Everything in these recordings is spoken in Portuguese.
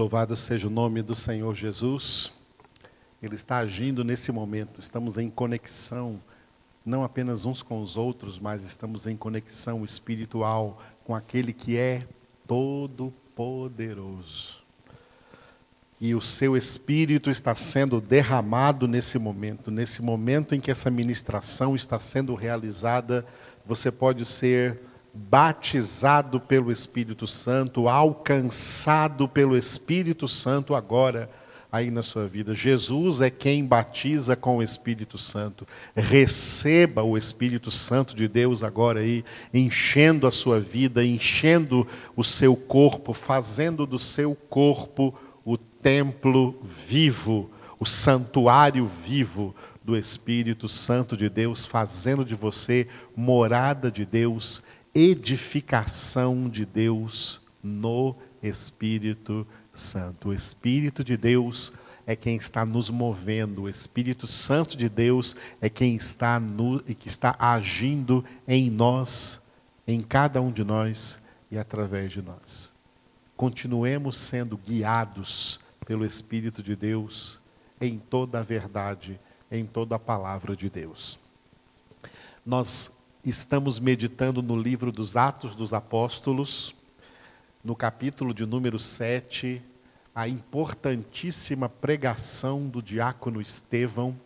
Louvado seja o nome do Senhor Jesus. Ele está agindo nesse momento. Estamos em conexão, não apenas uns com os outros, mas estamos em conexão espiritual com aquele que é todo-poderoso. E o seu espírito está sendo derramado nesse momento, nesse momento em que essa ministração está sendo realizada, você pode ser batizado pelo Espírito Santo, alcançado pelo Espírito Santo agora aí na sua vida. Jesus é quem batiza com o Espírito Santo. Receba o Espírito Santo de Deus agora aí, enchendo a sua vida, enchendo o seu corpo, fazendo do seu corpo o templo vivo, o santuário vivo do Espírito Santo de Deus, fazendo de você morada de Deus edificação de Deus no Espírito Santo. O Espírito de Deus é quem está nos movendo, o Espírito Santo de Deus é quem está no, que está agindo em nós, em cada um de nós e através de nós. Continuemos sendo guiados pelo Espírito de Deus em toda a verdade, em toda a palavra de Deus. Nós Estamos meditando no livro dos Atos dos Apóstolos, no capítulo de número 7, a importantíssima pregação do diácono Estevão,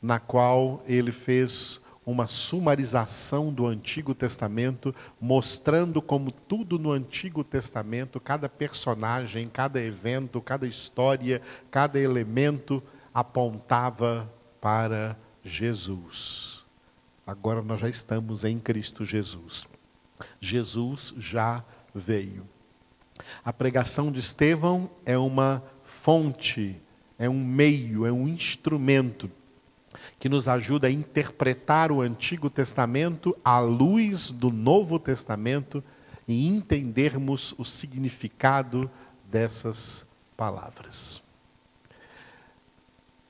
na qual ele fez uma sumarização do Antigo Testamento, mostrando como tudo no Antigo Testamento, cada personagem, cada evento, cada história, cada elemento apontava para Jesus. Agora nós já estamos em Cristo Jesus. Jesus já veio. A pregação de Estevão é uma fonte, é um meio, é um instrumento que nos ajuda a interpretar o Antigo Testamento à luz do Novo Testamento e entendermos o significado dessas palavras.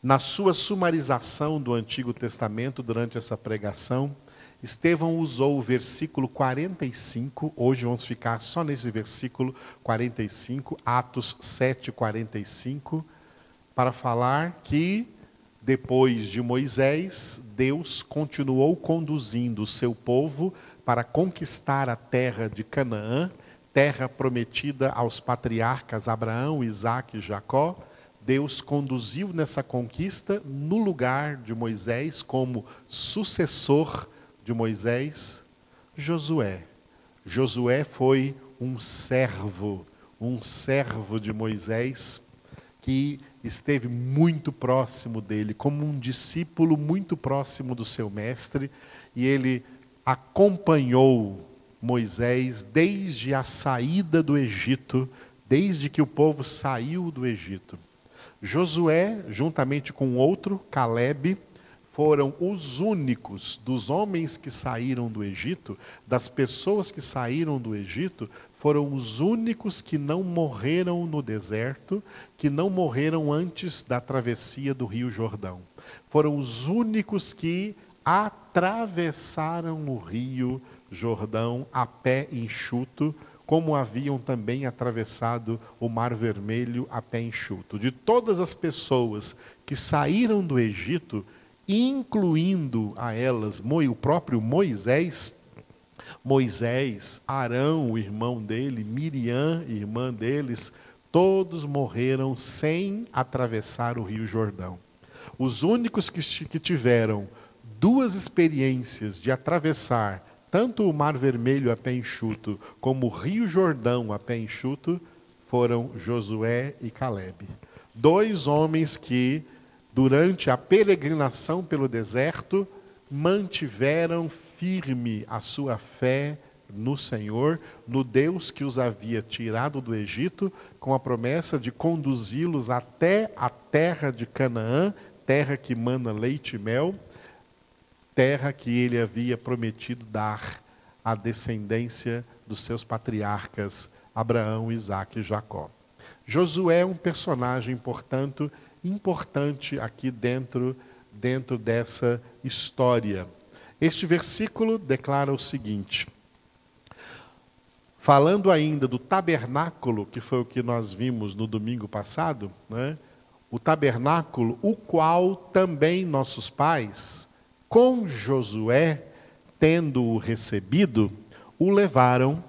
Na sua sumarização do Antigo Testamento, durante essa pregação, Estevão usou o versículo 45, hoje vamos ficar só nesse versículo 45, Atos 7, 45, para falar que depois de Moisés, Deus continuou conduzindo o seu povo para conquistar a terra de Canaã, terra prometida aos patriarcas Abraão, Isaque e Jacó Deus conduziu nessa conquista no lugar de Moisés, como sucessor de Moisés, Josué. Josué foi um servo, um servo de Moisés, que esteve muito próximo dele, como um discípulo muito próximo do seu mestre, e ele acompanhou Moisés desde a saída do Egito, desde que o povo saiu do Egito. Josué, juntamente com outro, Caleb, foram os únicos dos homens que saíram do Egito, das pessoas que saíram do Egito, foram os únicos que não morreram no deserto, que não morreram antes da travessia do Rio Jordão. Foram os únicos que atravessaram o Rio Jordão a pé enxuto, como haviam também atravessado o Mar Vermelho a pé enxuto. De todas as pessoas que saíram do Egito, incluindo a elas o próprio Moisés, Moisés, Arão, o irmão dele, Miriam, irmã deles, todos morreram sem atravessar o Rio Jordão. Os únicos que, que tiveram duas experiências de atravessar tanto o Mar Vermelho a pé enxuto, como o Rio Jordão a pé enxuto, foram Josué e Caleb. Dois homens que, durante a peregrinação pelo deserto, mantiveram firme a sua fé no Senhor, no Deus que os havia tirado do Egito, com a promessa de conduzi-los até a terra de Canaã, terra que mana leite e mel, terra que ele havia prometido dar à descendência dos seus patriarcas Abraão, Isaac e Jacó. Josué é um personagem, portanto, importante aqui dentro, dentro dessa história. Este versículo declara o seguinte: Falando ainda do tabernáculo, que foi o que nós vimos no domingo passado, né? o tabernáculo, o qual também nossos pais, com Josué, tendo-o recebido, o levaram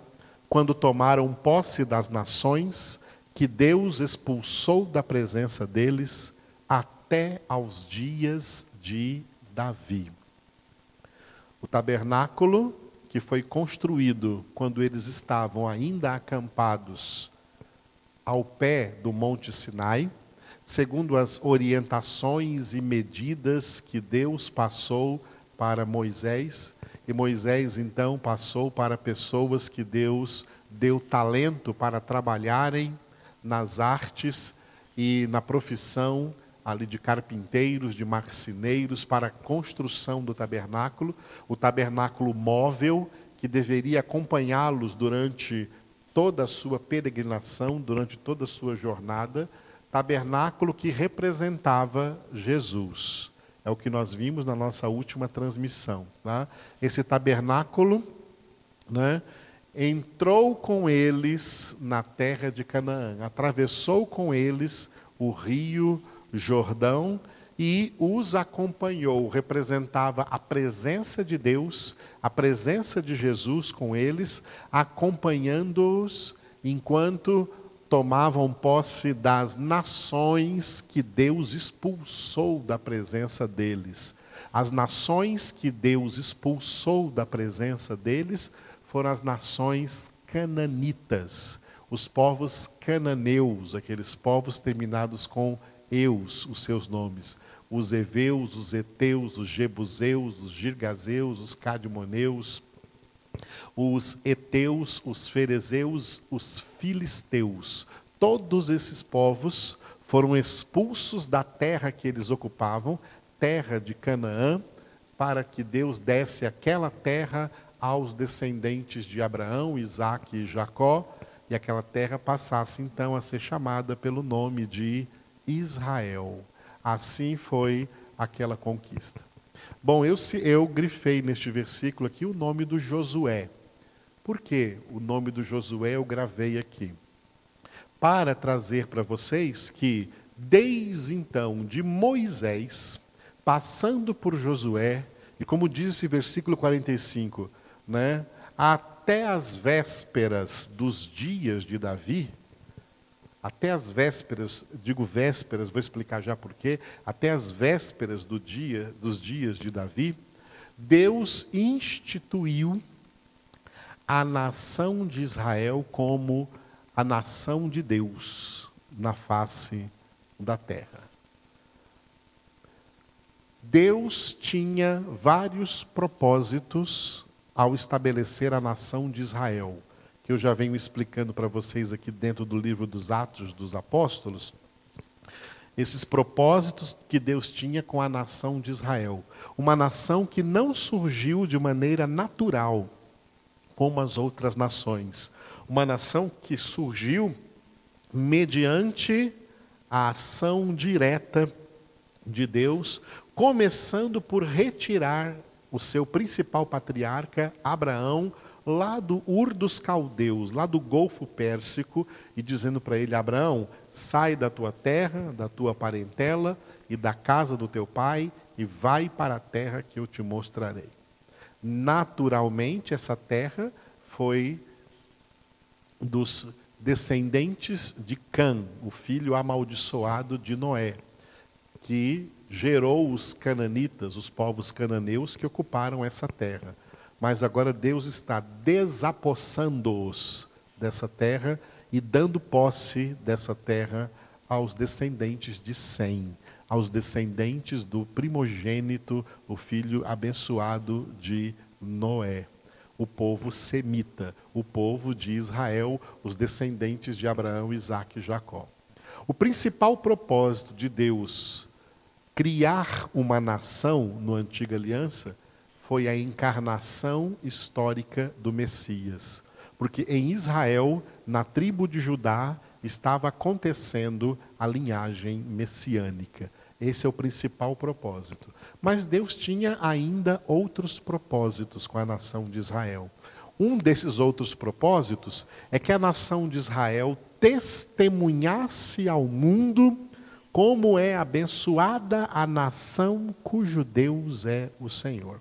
quando tomaram posse das nações que Deus expulsou da presença deles até aos dias de Davi. O tabernáculo que foi construído quando eles estavam ainda acampados ao pé do Monte Sinai, segundo as orientações e medidas que Deus passou para Moisés, e Moisés então passou para pessoas que Deus deu talento para trabalharem nas artes e na profissão ali de carpinteiros, de marceneiros para a construção do tabernáculo, o tabernáculo móvel que deveria acompanhá-los durante toda a sua peregrinação, durante toda a sua jornada, tabernáculo que representava Jesus. É o que nós vimos na nossa última transmissão. Tá? Esse tabernáculo né, entrou com eles na terra de Canaã, atravessou com eles o rio Jordão e os acompanhou, representava a presença de Deus, a presença de Jesus com eles, acompanhando-os enquanto tomavam posse das nações que Deus expulsou da presença deles. As nações que Deus expulsou da presença deles foram as nações cananitas, os povos cananeus, aqueles povos terminados com eus, os seus nomes. Os heveus, os eteus, os jebuseus, os girgazeus, os cadmoneus, os eteus, os ferezeus, os filisteus. Todos esses povos foram expulsos da terra que eles ocupavam, terra de Canaã, para que Deus desse aquela terra aos descendentes de Abraão, Isaque e Jacó, e aquela terra passasse então a ser chamada pelo nome de Israel. Assim foi aquela conquista. Bom, eu, eu grifei neste versículo aqui o nome do Josué. Por que o nome do Josué eu gravei aqui? Para trazer para vocês que, desde então, de Moisés, passando por Josué, e como diz esse versículo 45, né, até as vésperas dos dias de Davi, até as vésperas, digo vésperas, vou explicar já por quê, até as vésperas do dia, dos dias de Davi, Deus instituiu a nação de Israel como a nação de Deus na face da terra. Deus tinha vários propósitos ao estabelecer a nação de Israel que eu já venho explicando para vocês aqui dentro do livro dos Atos dos Apóstolos, esses propósitos que Deus tinha com a nação de Israel. Uma nação que não surgiu de maneira natural, como as outras nações. Uma nação que surgiu mediante a ação direta de Deus, começando por retirar o seu principal patriarca, Abraão, lá do Ur dos Caldeus, lá do Golfo Pérsico, e dizendo para ele: Abraão, sai da tua terra, da tua parentela e da casa do teu pai e vai para a terra que eu te mostrarei. Naturalmente, essa terra foi dos descendentes de Cã, o filho amaldiçoado de Noé, que gerou os cananitas, os povos cananeus que ocuparam essa terra. Mas agora Deus está desapossando-os dessa terra e dando posse dessa terra aos descendentes de Sem, aos descendentes do primogênito, o filho abençoado de Noé, o povo semita, o povo de Israel, os descendentes de Abraão, Isaac e Jacó. O principal propósito de Deus criar uma nação no Antiga Aliança foi a encarnação histórica do Messias. Porque em Israel, na tribo de Judá, estava acontecendo a linhagem messiânica. Esse é o principal propósito. Mas Deus tinha ainda outros propósitos com a nação de Israel. Um desses outros propósitos é que a nação de Israel testemunhasse ao mundo como é abençoada a nação cujo Deus é o Senhor.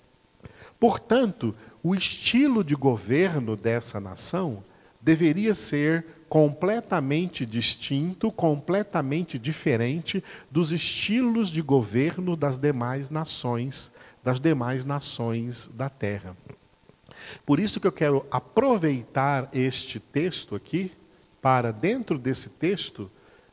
Portanto, o estilo de governo dessa nação deveria ser completamente distinto, completamente diferente dos estilos de governo das demais nações, das demais nações da terra. Por isso que eu quero aproveitar este texto aqui para dentro desse texto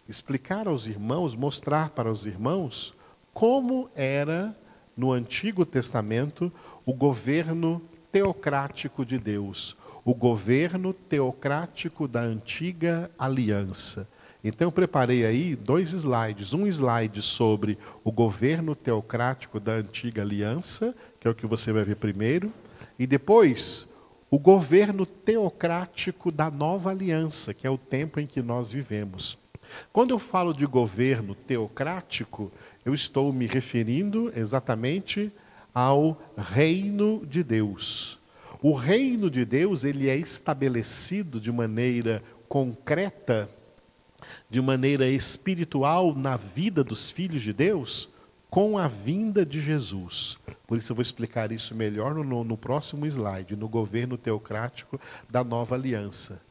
explicar aos irmãos, mostrar para os irmãos como era no Antigo Testamento o governo teocrático de Deus, o governo teocrático da antiga aliança. Então eu preparei aí dois slides, um slide sobre o governo teocrático da antiga aliança, que é o que você vai ver primeiro, e depois o governo teocrático da nova aliança, que é o tempo em que nós vivemos. Quando eu falo de governo teocrático, eu estou me referindo exatamente ao reino de Deus. O reino de Deus, ele é estabelecido de maneira concreta, de maneira espiritual na vida dos filhos de Deus com a vinda de Jesus. Por isso eu vou explicar isso melhor no, no próximo slide, no governo teocrático da nova aliança.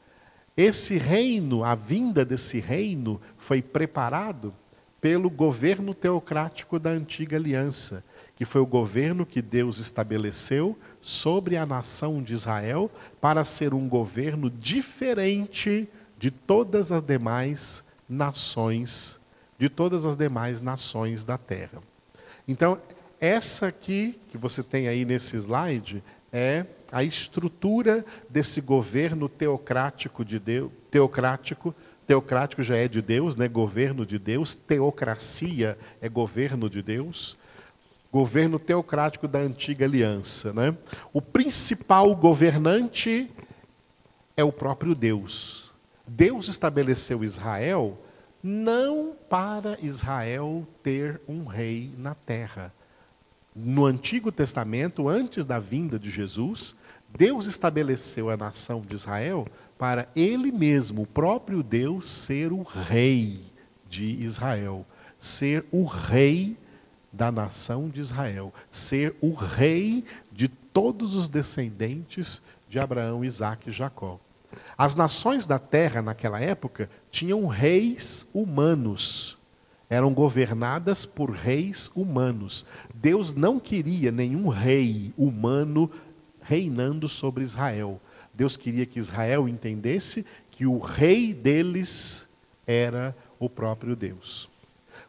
Esse reino, a vinda desse reino, foi preparado pelo governo teocrático da antiga aliança, que foi o governo que Deus estabeleceu sobre a nação de Israel para ser um governo diferente de todas as demais nações, de todas as demais nações da terra. Então, essa aqui que você tem aí nesse slide é a estrutura desse governo teocrático de Deus, teocrático, teocrático já é de Deus, né? Governo de Deus, teocracia é governo de Deus. Governo teocrático da antiga aliança, né? O principal governante é o próprio Deus. Deus estabeleceu Israel não para Israel ter um rei na terra, no Antigo Testamento, antes da vinda de Jesus, Deus estabeleceu a nação de Israel para ele mesmo, o próprio Deus, ser o rei de Israel, ser o rei da nação de Israel, ser o rei de todos os descendentes de Abraão, Isaac e Jacó. As nações da terra naquela época tinham reis humanos eram governadas por reis humanos. Deus não queria nenhum rei humano reinando sobre Israel. Deus queria que Israel entendesse que o rei deles era o próprio Deus.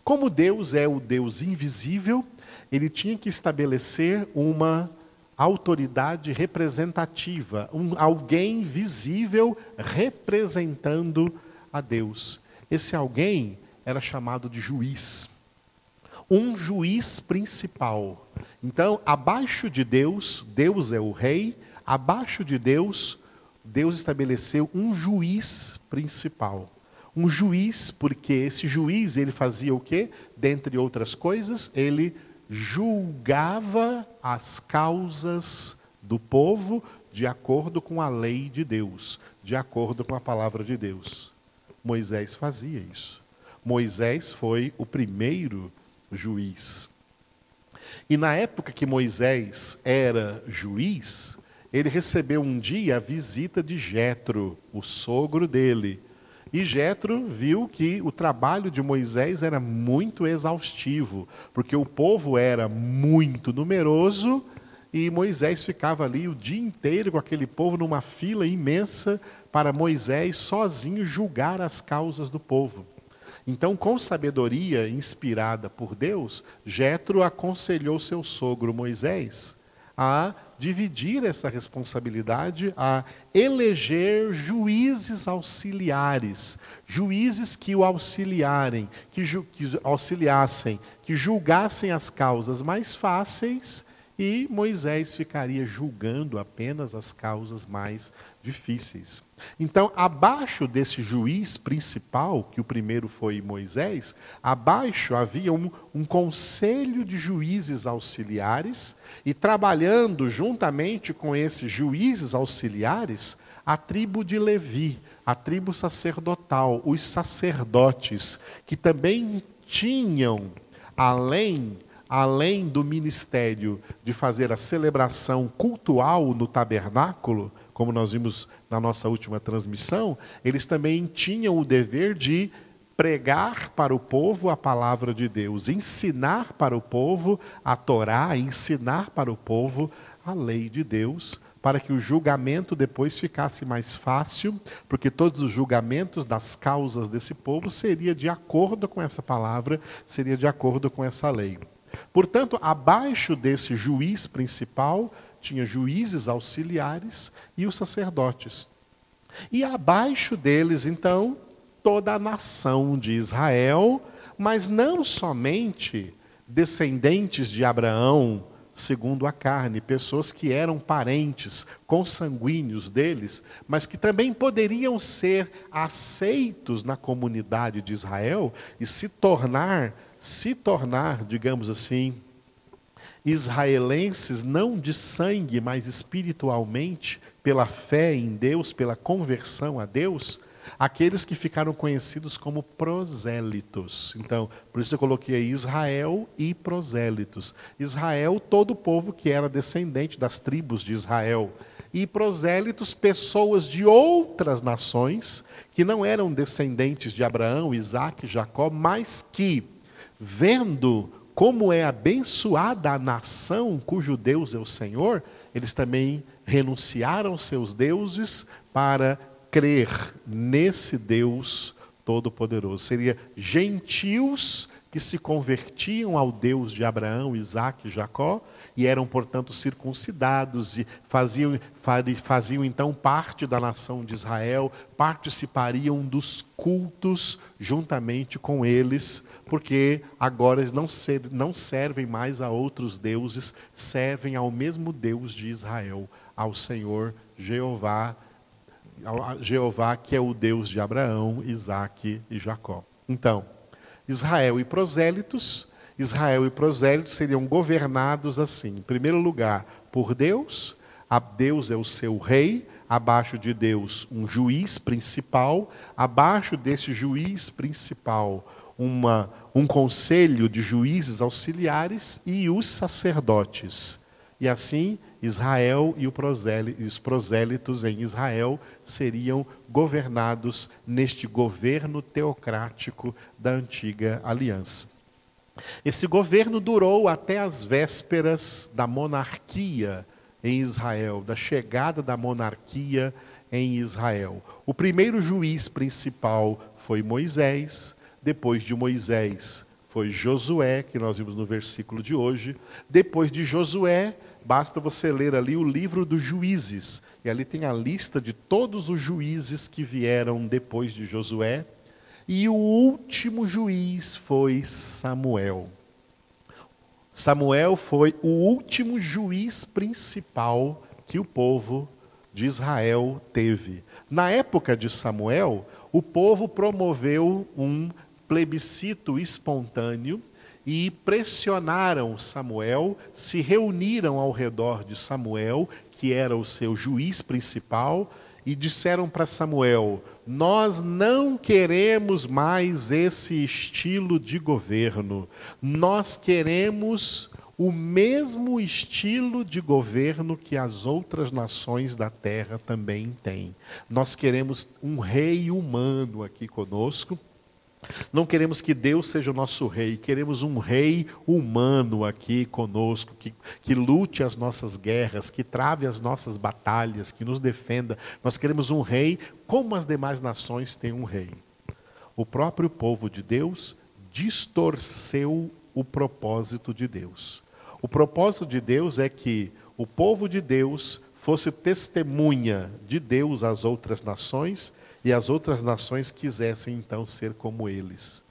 Como Deus é o Deus invisível, ele tinha que estabelecer uma autoridade representativa, um, alguém visível representando a Deus. Esse alguém era chamado de juiz. Um juiz principal. Então, abaixo de Deus, Deus é o rei, abaixo de Deus, Deus estabeleceu um juiz principal. Um juiz, porque esse juiz, ele fazia o quê? Dentre outras coisas, ele julgava as causas do povo de acordo com a lei de Deus, de acordo com a palavra de Deus. Moisés fazia isso. Moisés foi o primeiro juiz. E na época que Moisés era juiz, ele recebeu um dia a visita de Jetro, o sogro dele. E Jetro viu que o trabalho de Moisés era muito exaustivo, porque o povo era muito numeroso e Moisés ficava ali o dia inteiro com aquele povo numa fila imensa para Moisés sozinho julgar as causas do povo. Então, com sabedoria inspirada por Deus, Jetro aconselhou seu sogro Moisés a dividir essa responsabilidade, a eleger juízes auxiliares, juízes que o auxiliarem, que, que auxiliassem, que julgassem as causas mais fáceis e Moisés ficaria julgando apenas as causas mais difíceis. Então, abaixo desse juiz principal, que o primeiro foi Moisés, abaixo havia um, um conselho de juízes auxiliares, e trabalhando juntamente com esses juízes auxiliares, a tribo de Levi, a tribo sacerdotal, os sacerdotes, que também tinham, além além do ministério de fazer a celebração cultual no tabernáculo, como nós vimos na nossa última transmissão, eles também tinham o dever de pregar para o povo a palavra de Deus, ensinar para o povo a Torá, ensinar para o povo a lei de Deus, para que o julgamento depois ficasse mais fácil, porque todos os julgamentos das causas desse povo seria de acordo com essa palavra, seria de acordo com essa lei. Portanto, abaixo desse juiz principal, tinha juízes auxiliares e os sacerdotes. E abaixo deles, então, toda a nação de Israel, mas não somente descendentes de Abraão, segundo a carne, pessoas que eram parentes consanguíneos deles, mas que também poderiam ser aceitos na comunidade de Israel e se tornar se tornar, digamos assim, israelenses não de sangue, mas espiritualmente, pela fé em Deus, pela conversão a Deus, aqueles que ficaram conhecidos como prosélitos. Então, por isso eu coloquei aí Israel e prosélitos. Israel, todo o povo que era descendente das tribos de Israel. E prosélitos, pessoas de outras nações que não eram descendentes de Abraão, Isaac, Jacó, mas que vendo como é abençoada a nação cujo Deus é o Senhor, eles também renunciaram seus deuses para crer nesse Deus Todo-Poderoso. Seria gentios que se convertiam ao Deus de Abraão, Isaac e Jacó, e eram, portanto, circuncidados e faziam, faziam então parte da nação de Israel, participariam dos cultos juntamente com eles, porque agora eles não, não servem mais a outros deuses, servem ao mesmo Deus de Israel, ao Senhor Jeová, ao Jeová que é o Deus de Abraão, Isaque e Jacó. Então, Israel e prosélitos Israel e prosélitos seriam governados assim: em primeiro lugar, por Deus, a Deus é o seu rei, abaixo de Deus, um juiz principal, abaixo desse juiz principal, uma, um conselho de juízes auxiliares e os sacerdotes. E assim, Israel e os prosélitos em Israel seriam governados neste governo teocrático da antiga aliança. Esse governo durou até as vésperas da monarquia em Israel, da chegada da monarquia em Israel. O primeiro juiz principal foi Moisés, depois de Moisés foi Josué, que nós vimos no versículo de hoje. Depois de Josué, basta você ler ali o livro dos juízes, e ali tem a lista de todos os juízes que vieram depois de Josué. E o último juiz foi Samuel. Samuel foi o último juiz principal que o povo de Israel teve. Na época de Samuel, o povo promoveu um plebiscito espontâneo e pressionaram Samuel, se reuniram ao redor de Samuel, que era o seu juiz principal, e disseram para Samuel: Nós não queremos mais esse estilo de governo, nós queremos o mesmo estilo de governo que as outras nações da terra também têm. Nós queremos um rei humano aqui conosco não queremos que Deus seja o nosso rei, queremos um rei humano aqui conosco, que, que lute as nossas guerras, que trave as nossas batalhas, que nos defenda. Nós queremos um rei como as demais nações têm um rei. O próprio povo de Deus distorceu o propósito de Deus. O propósito de Deus é que o povo de Deus fosse testemunha de Deus às outras nações e as outras nações quisessem então ser como eles.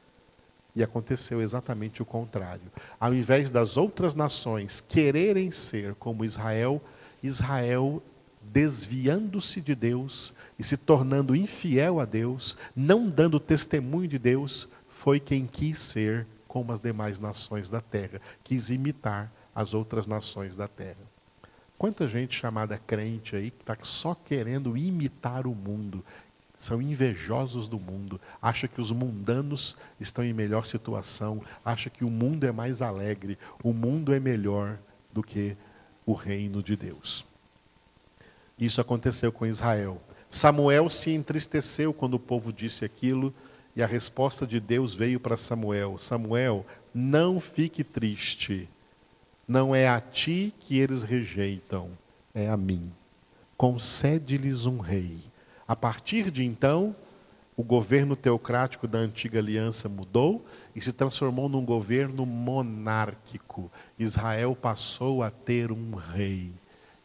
E aconteceu exatamente o contrário. Ao invés das outras nações quererem ser como Israel, Israel desviando-se de Deus e se tornando infiel a Deus, não dando testemunho de Deus, foi quem quis ser como as demais nações da terra, quis imitar as outras nações da terra. Quanta gente chamada crente aí que está só querendo imitar o mundo, são invejosos do mundo, acha que os mundanos estão em melhor situação, acha que o mundo é mais alegre, o mundo é melhor do que o reino de Deus. Isso aconteceu com Israel. Samuel se entristeceu quando o povo disse aquilo, e a resposta de Deus veio para Samuel: Samuel, não fique triste. Não é a ti que eles rejeitam, é a mim. Concede-lhes um rei. A partir de então, o governo teocrático da antiga aliança mudou e se transformou num governo monárquico. Israel passou a ter um rei.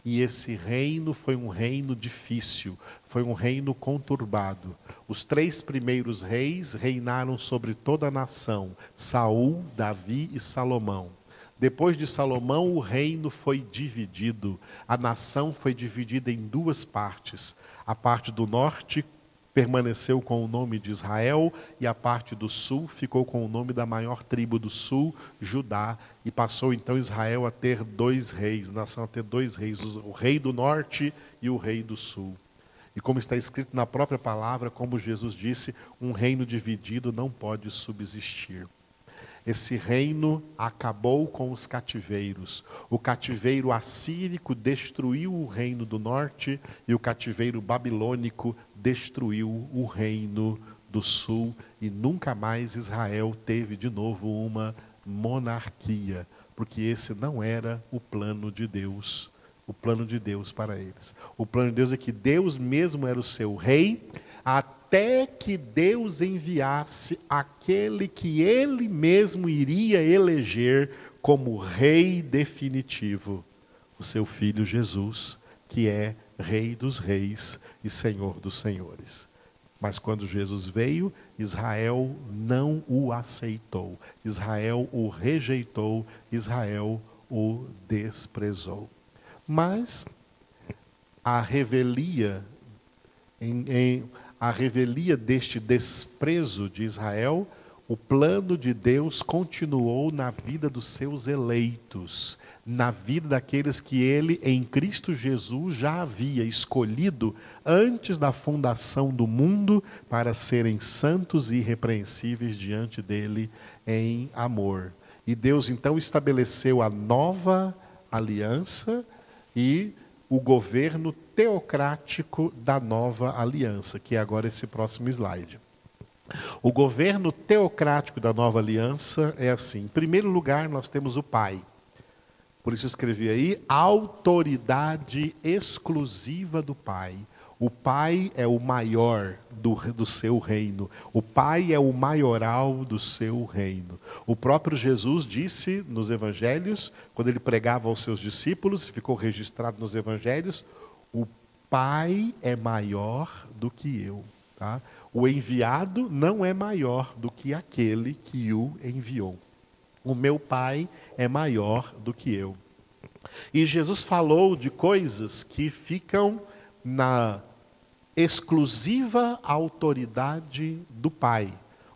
E esse reino foi um reino difícil, foi um reino conturbado. Os três primeiros reis reinaram sobre toda a nação: Saul, Davi e Salomão. Depois de Salomão, o reino foi dividido. A nação foi dividida em duas partes. A parte do norte permaneceu com o nome de Israel, e a parte do sul ficou com o nome da maior tribo do sul, Judá, e passou então Israel a ter dois reis, nação a ter dois reis, o rei do norte e o rei do sul. E como está escrito na própria palavra, como Jesus disse, um reino dividido não pode subsistir. Esse reino acabou com os cativeiros. O cativeiro assírico destruiu o reino do norte e o cativeiro babilônico destruiu o reino do sul. E nunca mais Israel teve de novo uma monarquia, porque esse não era o plano de Deus. O plano de Deus para eles. O plano de Deus é que Deus mesmo era o seu rei, até até que Deus enviasse aquele que ele mesmo iria eleger como rei definitivo, o seu filho Jesus, que é Rei dos Reis e Senhor dos Senhores. Mas quando Jesus veio, Israel não o aceitou, Israel o rejeitou, Israel o desprezou. Mas a revelia em, em a revelia deste desprezo de Israel, o plano de Deus continuou na vida dos seus eleitos, na vida daqueles que ele, em Cristo Jesus, já havia escolhido antes da fundação do mundo para serem santos e irrepreensíveis diante dele em amor. E Deus então estabeleceu a nova aliança e o governo teocrático da nova aliança, que é agora esse próximo slide. O governo teocrático da nova aliança é assim: em primeiro lugar, nós temos o Pai. Por isso escrevi aí, autoridade exclusiva do Pai. O Pai é o maior do, do seu reino. O Pai é o maioral do seu reino. O próprio Jesus disse nos evangelhos, quando ele pregava aos seus discípulos, ficou registrado nos evangelhos, o Pai é maior do que eu. Tá? O enviado não é maior do que aquele que o enviou. O meu Pai é maior do que eu. E Jesus falou de coisas que ficam na exclusiva autoridade do Pai.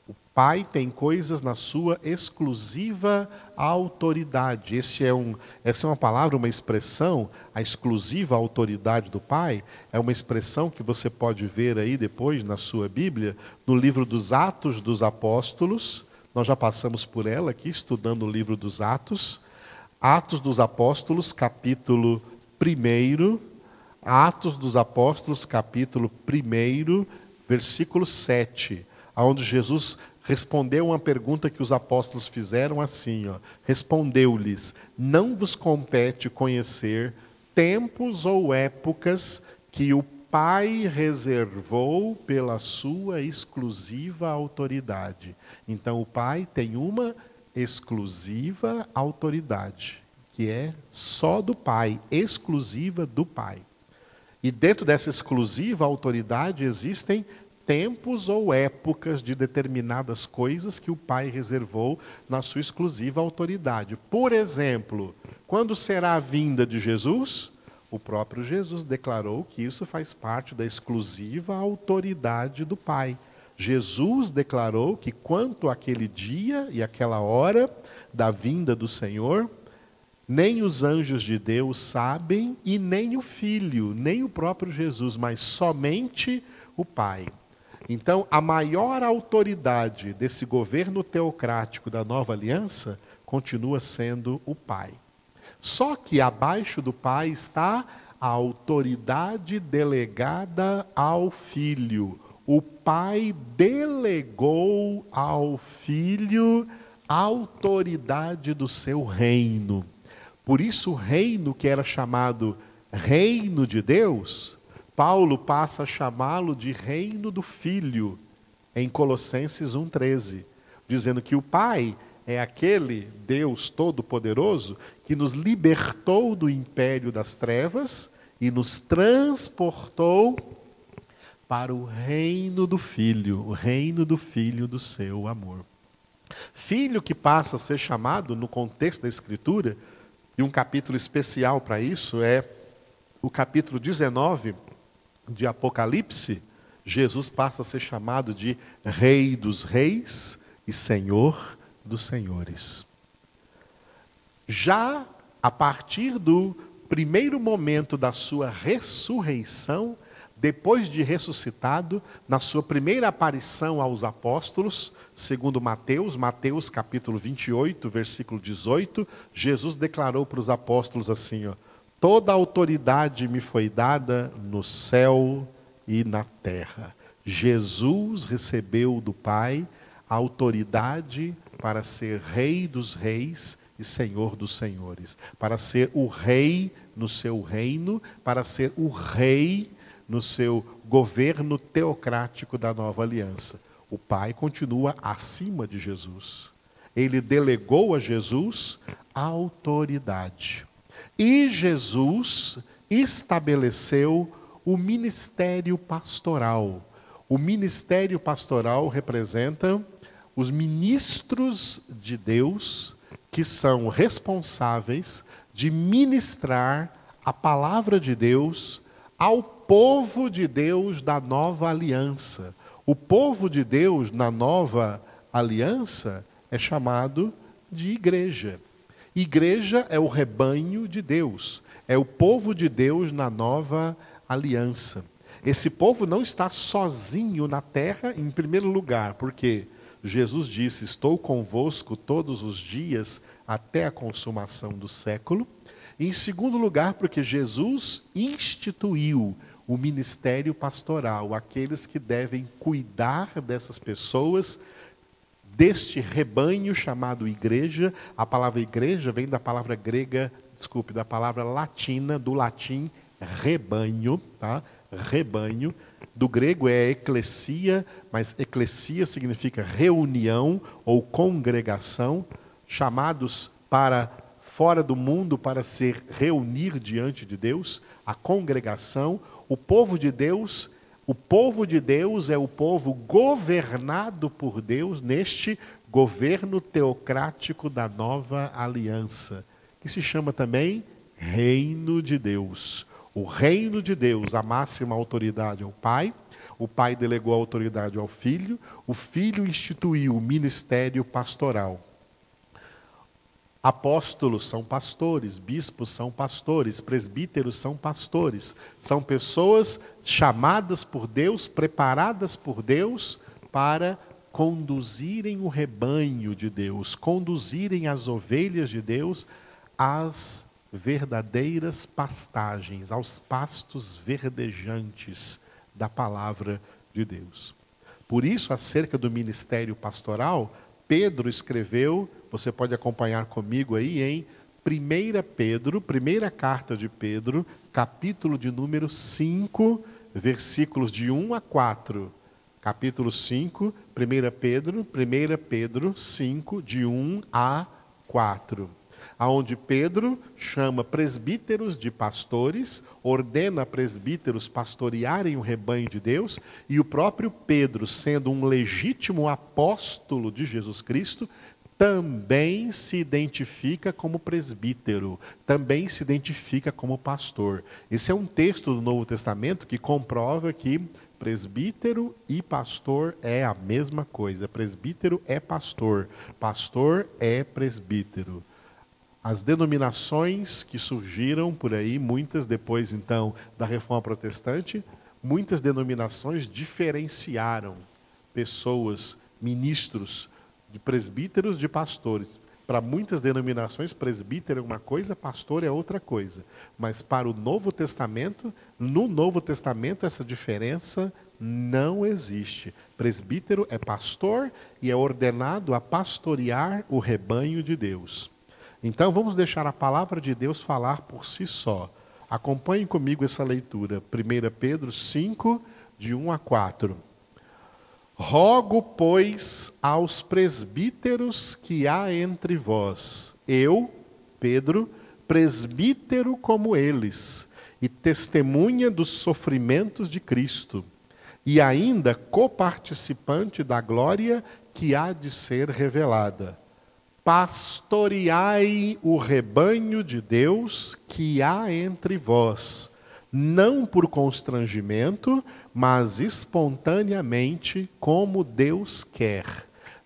O Pai tem coisas na sua exclusiva autoridade. Esse é um, essa é uma palavra, uma expressão, a exclusiva autoridade do Pai, é uma expressão que você pode ver aí depois na sua Bíblia, no livro dos Atos dos Apóstolos. Nós já passamos por ela aqui, estudando o livro dos Atos. Atos dos Apóstolos, capítulo 1 Atos dos Apóstolos, capítulo 1, versículo 7, onde Jesus respondeu uma pergunta que os apóstolos fizeram assim, respondeu-lhes: Não vos compete conhecer tempos ou épocas que o Pai reservou pela sua exclusiva autoridade. Então o Pai tem uma exclusiva autoridade, que é só do Pai, exclusiva do Pai. E dentro dessa exclusiva autoridade existem tempos ou épocas de determinadas coisas que o Pai reservou na sua exclusiva autoridade. Por exemplo, quando será a vinda de Jesus? O próprio Jesus declarou que isso faz parte da exclusiva autoridade do Pai. Jesus declarou que quanto àquele dia e aquela hora da vinda do Senhor, nem os anjos de Deus sabem e nem o Filho, nem o próprio Jesus, mas somente o Pai. Então, a maior autoridade desse governo teocrático da nova aliança continua sendo o Pai. Só que abaixo do Pai está a autoridade delegada ao Filho. O Pai delegou ao Filho a autoridade do seu reino. Por isso, o reino que era chamado reino de Deus Paulo passa a chamá-lo de reino do Filho, em Colossenses 1,13, dizendo que o Pai é aquele Deus Todo-Poderoso que nos libertou do império das trevas e nos transportou para o reino do Filho, o reino do Filho do seu amor. Filho que passa a ser chamado, no contexto da Escritura, e um capítulo especial para isso é o capítulo 19, de Apocalipse, Jesus passa a ser chamado de Rei dos Reis e Senhor dos Senhores. Já a partir do primeiro momento da sua ressurreição, depois de ressuscitado, na sua primeira aparição aos apóstolos, segundo Mateus, Mateus capítulo 28, versículo 18, Jesus declarou para os apóstolos assim, ó, Toda autoridade me foi dada no céu e na terra. Jesus recebeu do Pai a autoridade para ser Rei dos Reis e Senhor dos Senhores, para ser o Rei no seu reino, para ser o Rei no seu governo teocrático da nova aliança. O Pai continua acima de Jesus. Ele delegou a Jesus a autoridade. E Jesus estabeleceu o ministério pastoral. O ministério pastoral representa os ministros de Deus que são responsáveis de ministrar a palavra de Deus ao povo de Deus da nova aliança. O povo de Deus na nova aliança é chamado de igreja. Igreja é o rebanho de Deus, é o povo de Deus na nova aliança. Esse povo não está sozinho na terra, em primeiro lugar, porque Jesus disse: Estou convosco todos os dias até a consumação do século. Em segundo lugar, porque Jesus instituiu o ministério pastoral, aqueles que devem cuidar dessas pessoas deste rebanho chamado igreja. A palavra igreja vem da palavra grega, desculpe, da palavra latina, do latim rebanho, tá? Rebanho. Do grego é eclesia, mas eclesia significa reunião ou congregação, chamados para fora do mundo para se reunir diante de Deus, a congregação, o povo de Deus o povo de Deus é o povo governado por Deus neste governo teocrático da nova aliança, que se chama também Reino de Deus. O reino de Deus, a máxima autoridade ao Pai, o Pai delegou a autoridade ao Filho, o Filho instituiu o ministério pastoral. Apóstolos são pastores, bispos são pastores, presbíteros são pastores. São pessoas chamadas por Deus, preparadas por Deus para conduzirem o rebanho de Deus, conduzirem as ovelhas de Deus às verdadeiras pastagens, aos pastos verdejantes da palavra de Deus. Por isso, acerca do ministério pastoral, Pedro escreveu você pode acompanhar comigo aí em 1 Pedro, primeira carta de Pedro, capítulo de número 5, versículos de 1 a 4. Capítulo 5, 1 Pedro, 1 Pedro 5, de 1 a 4. aonde Pedro chama presbíteros de pastores, ordena presbíteros pastorearem o rebanho de Deus, e o próprio Pedro, sendo um legítimo apóstolo de Jesus Cristo, também se identifica como presbítero, também se identifica como pastor. Esse é um texto do Novo Testamento que comprova que presbítero e pastor é a mesma coisa. Presbítero é pastor, pastor é presbítero. As denominações que surgiram por aí, muitas depois então da Reforma Protestante, muitas denominações diferenciaram pessoas, ministros, de presbíteros, de pastores. Para muitas denominações, presbítero é uma coisa, pastor é outra coisa. Mas para o Novo Testamento, no Novo Testamento, essa diferença não existe. Presbítero é pastor e é ordenado a pastorear o rebanho de Deus. Então vamos deixar a palavra de Deus falar por si só. Acompanhe comigo essa leitura. 1 Pedro 5, de 1 a 4. Rogo, pois, aos presbíteros que há entre vós, eu, Pedro, presbítero como eles, e testemunha dos sofrimentos de Cristo, e ainda coparticipante da glória que há de ser revelada. Pastoreai o rebanho de Deus que há entre vós, não por constrangimento, mas espontaneamente, como Deus quer,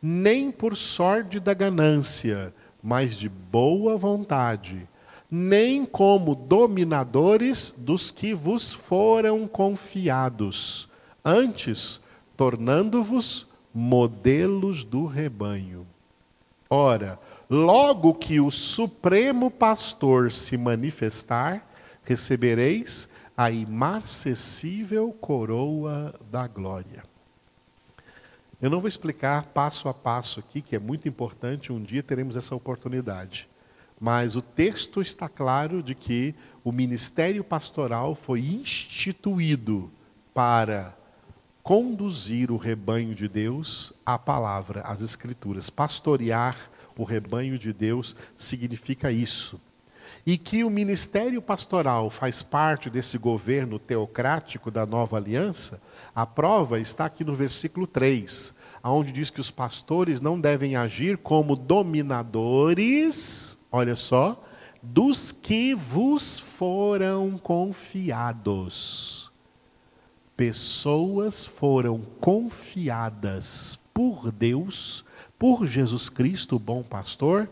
nem por sorte da ganância, mas de boa vontade, nem como dominadores dos que vos foram confiados, antes tornando-vos modelos do rebanho. Ora, logo que o Supremo Pastor se manifestar, recebereis a imarcessível coroa da glória. Eu não vou explicar passo a passo aqui, que é muito importante, um dia teremos essa oportunidade. Mas o texto está claro de que o ministério pastoral foi instituído para conduzir o rebanho de Deus à palavra, às escrituras. Pastorear o rebanho de Deus significa isso e que o ministério pastoral faz parte desse governo teocrático da nova aliança, a prova está aqui no versículo 3, onde diz que os pastores não devem agir como dominadores, olha só, dos que vos foram confiados. Pessoas foram confiadas por Deus, por Jesus Cristo, o bom pastor,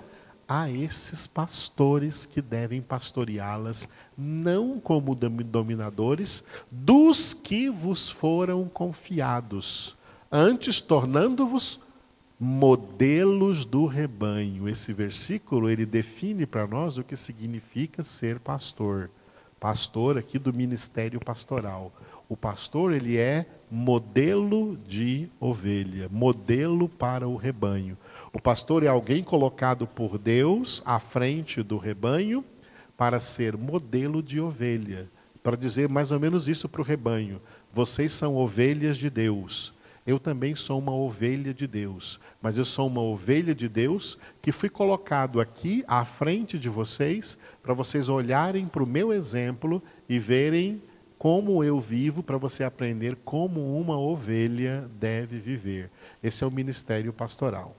a esses pastores que devem pastoreá-las, não como dominadores, dos que vos foram confiados, antes tornando-vos modelos do rebanho. Esse versículo ele define para nós o que significa ser pastor. Pastor aqui do ministério pastoral. O pastor ele é modelo de ovelha, modelo para o rebanho. O pastor é alguém colocado por Deus à frente do rebanho para ser modelo de ovelha, para dizer mais ou menos isso para o rebanho: vocês são ovelhas de Deus. Eu também sou uma ovelha de Deus, mas eu sou uma ovelha de Deus que fui colocado aqui à frente de vocês para vocês olharem para o meu exemplo e verem como eu vivo para você aprender como uma ovelha deve viver. Esse é o ministério pastoral.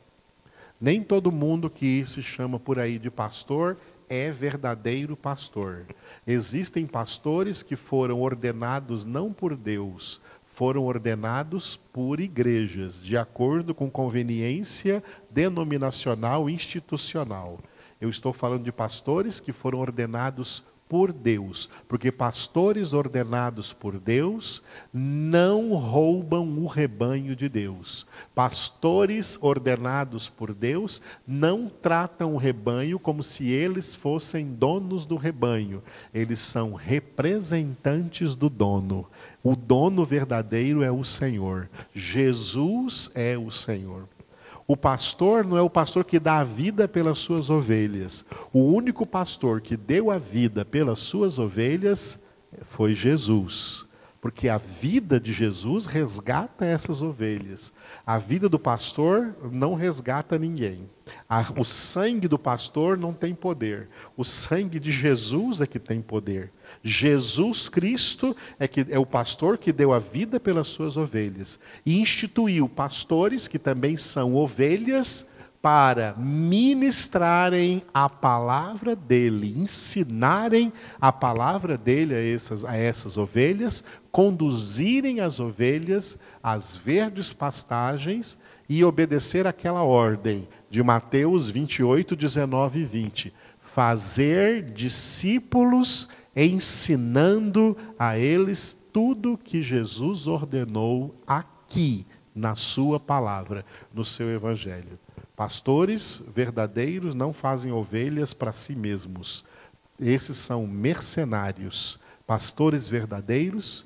Nem todo mundo que se chama por aí de pastor é verdadeiro pastor. Existem pastores que foram ordenados não por Deus, foram ordenados por igrejas, de acordo com conveniência denominacional institucional. Eu estou falando de pastores que foram ordenados por Deus, porque pastores ordenados por Deus não roubam o rebanho de Deus. Pastores ordenados por Deus não tratam o rebanho como se eles fossem donos do rebanho. Eles são representantes do dono. O dono verdadeiro é o Senhor. Jesus é o Senhor. O pastor não é o pastor que dá a vida pelas suas ovelhas. O único pastor que deu a vida pelas suas ovelhas foi Jesus. Porque a vida de Jesus resgata essas ovelhas. A vida do pastor não resgata ninguém. o sangue do pastor não tem poder. O sangue de Jesus é que tem poder. Jesus Cristo é, que, é o pastor que deu a vida pelas suas ovelhas. E instituiu pastores que também são ovelhas para ministrarem a palavra dele, ensinarem a palavra dele a essas, a essas ovelhas, conduzirem as ovelhas às verdes pastagens e obedecer aquela ordem de Mateus 28, 19 e 20. Fazer discípulos ensinando a eles tudo que Jesus ordenou aqui na sua palavra, no seu evangelho. Pastores verdadeiros não fazem ovelhas para si mesmos. Esses são mercenários. Pastores verdadeiros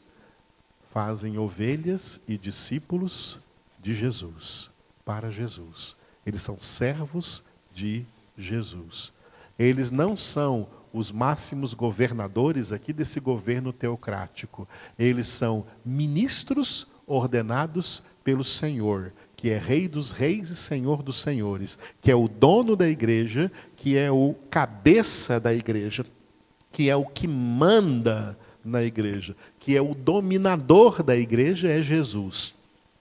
fazem ovelhas e discípulos de Jesus, para Jesus. Eles são servos de Jesus. Eles não são os máximos governadores aqui desse governo teocrático. Eles são ministros ordenados pelo Senhor que é Rei dos Reis e Senhor dos Senhores, que é o dono da igreja, que é o cabeça da igreja, que é o que manda na igreja, que é o dominador da igreja, é Jesus,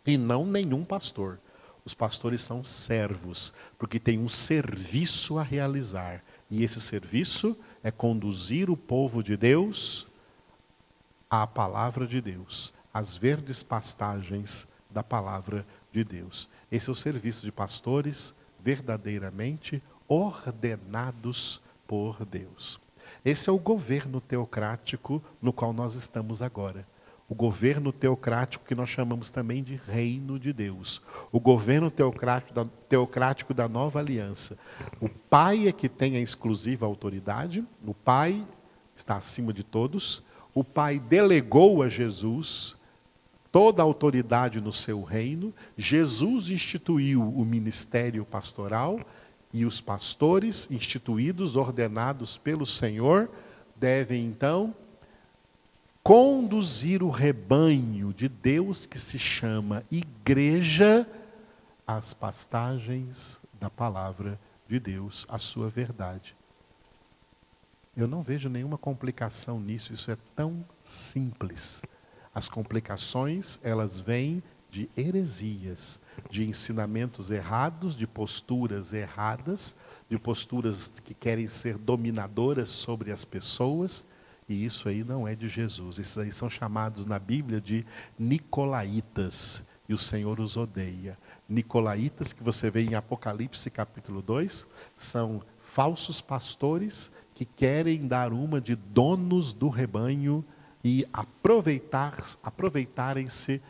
e não nenhum pastor. Os pastores são servos, porque têm um serviço a realizar, e esse serviço é conduzir o povo de Deus à palavra de Deus, às verdes pastagens da palavra de Deus. Esse é o serviço de pastores verdadeiramente ordenados por Deus. Esse é o governo teocrático no qual nós estamos agora. O governo teocrático que nós chamamos também de reino de Deus. O governo teocrático da, teocrático da nova aliança. O Pai é que tem a exclusiva autoridade, o Pai está acima de todos. O Pai delegou a Jesus toda a autoridade no seu reino. Jesus instituiu o ministério pastoral e os pastores, instituídos, ordenados pelo Senhor, devem então conduzir o rebanho de Deus que se chama igreja às pastagens da palavra de Deus, a sua verdade. Eu não vejo nenhuma complicação nisso, isso é tão simples. As complicações, elas vêm de heresias, de ensinamentos errados, de posturas erradas, de posturas que querem ser dominadoras sobre as pessoas, e isso aí não é de Jesus. Esses aí são chamados na Bíblia de nicolaítas, e o Senhor os odeia. Nicolaítas, que você vê em Apocalipse capítulo 2, são falsos pastores que querem dar uma de donos do rebanho e aproveitar, aproveitarem-se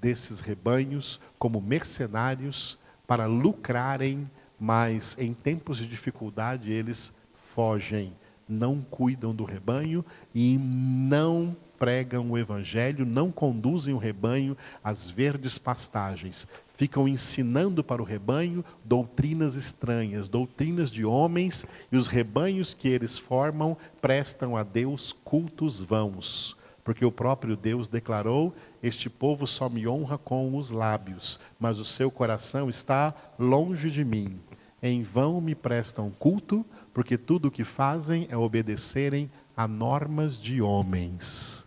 desses rebanhos como mercenários para lucrarem, mas em tempos de dificuldade eles fogem, não cuidam do rebanho e não pregam o evangelho, não conduzem o rebanho às verdes pastagens, ficam ensinando para o rebanho doutrinas estranhas, doutrinas de homens, e os rebanhos que eles formam prestam a Deus cultos vãos porque o próprio Deus declarou: Este povo só me honra com os lábios, mas o seu coração está longe de mim. Em vão me prestam culto, porque tudo o que fazem é obedecerem a normas de homens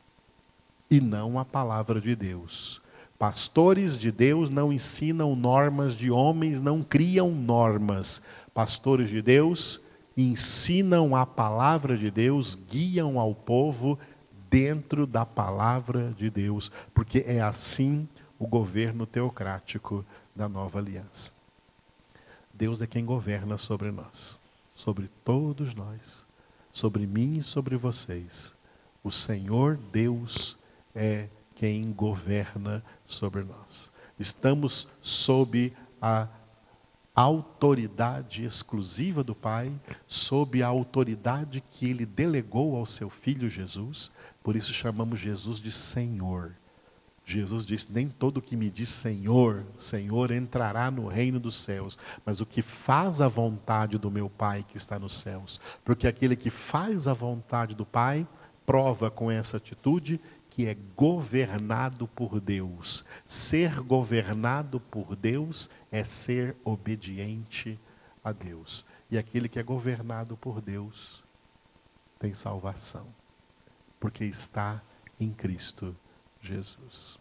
e não a palavra de Deus. Pastores de Deus não ensinam normas de homens, não criam normas. Pastores de Deus ensinam a palavra de Deus, guiam ao povo dentro da palavra de Deus, porque é assim o governo teocrático da nova aliança. Deus é quem governa sobre nós, sobre todos nós, sobre mim e sobre vocês. O Senhor Deus é quem governa sobre nós. Estamos sob a autoridade exclusiva do Pai, sob a autoridade que ele delegou ao seu filho Jesus, por isso chamamos Jesus de Senhor. Jesus disse: Nem todo que me diz Senhor, Senhor entrará no reino dos céus, mas o que faz a vontade do meu Pai que está nos céus. Porque aquele que faz a vontade do Pai prova com essa atitude que é governado por Deus. Ser governado por Deus é ser obediente a Deus. E aquele que é governado por Deus tem salvação, porque está em Cristo Jesus.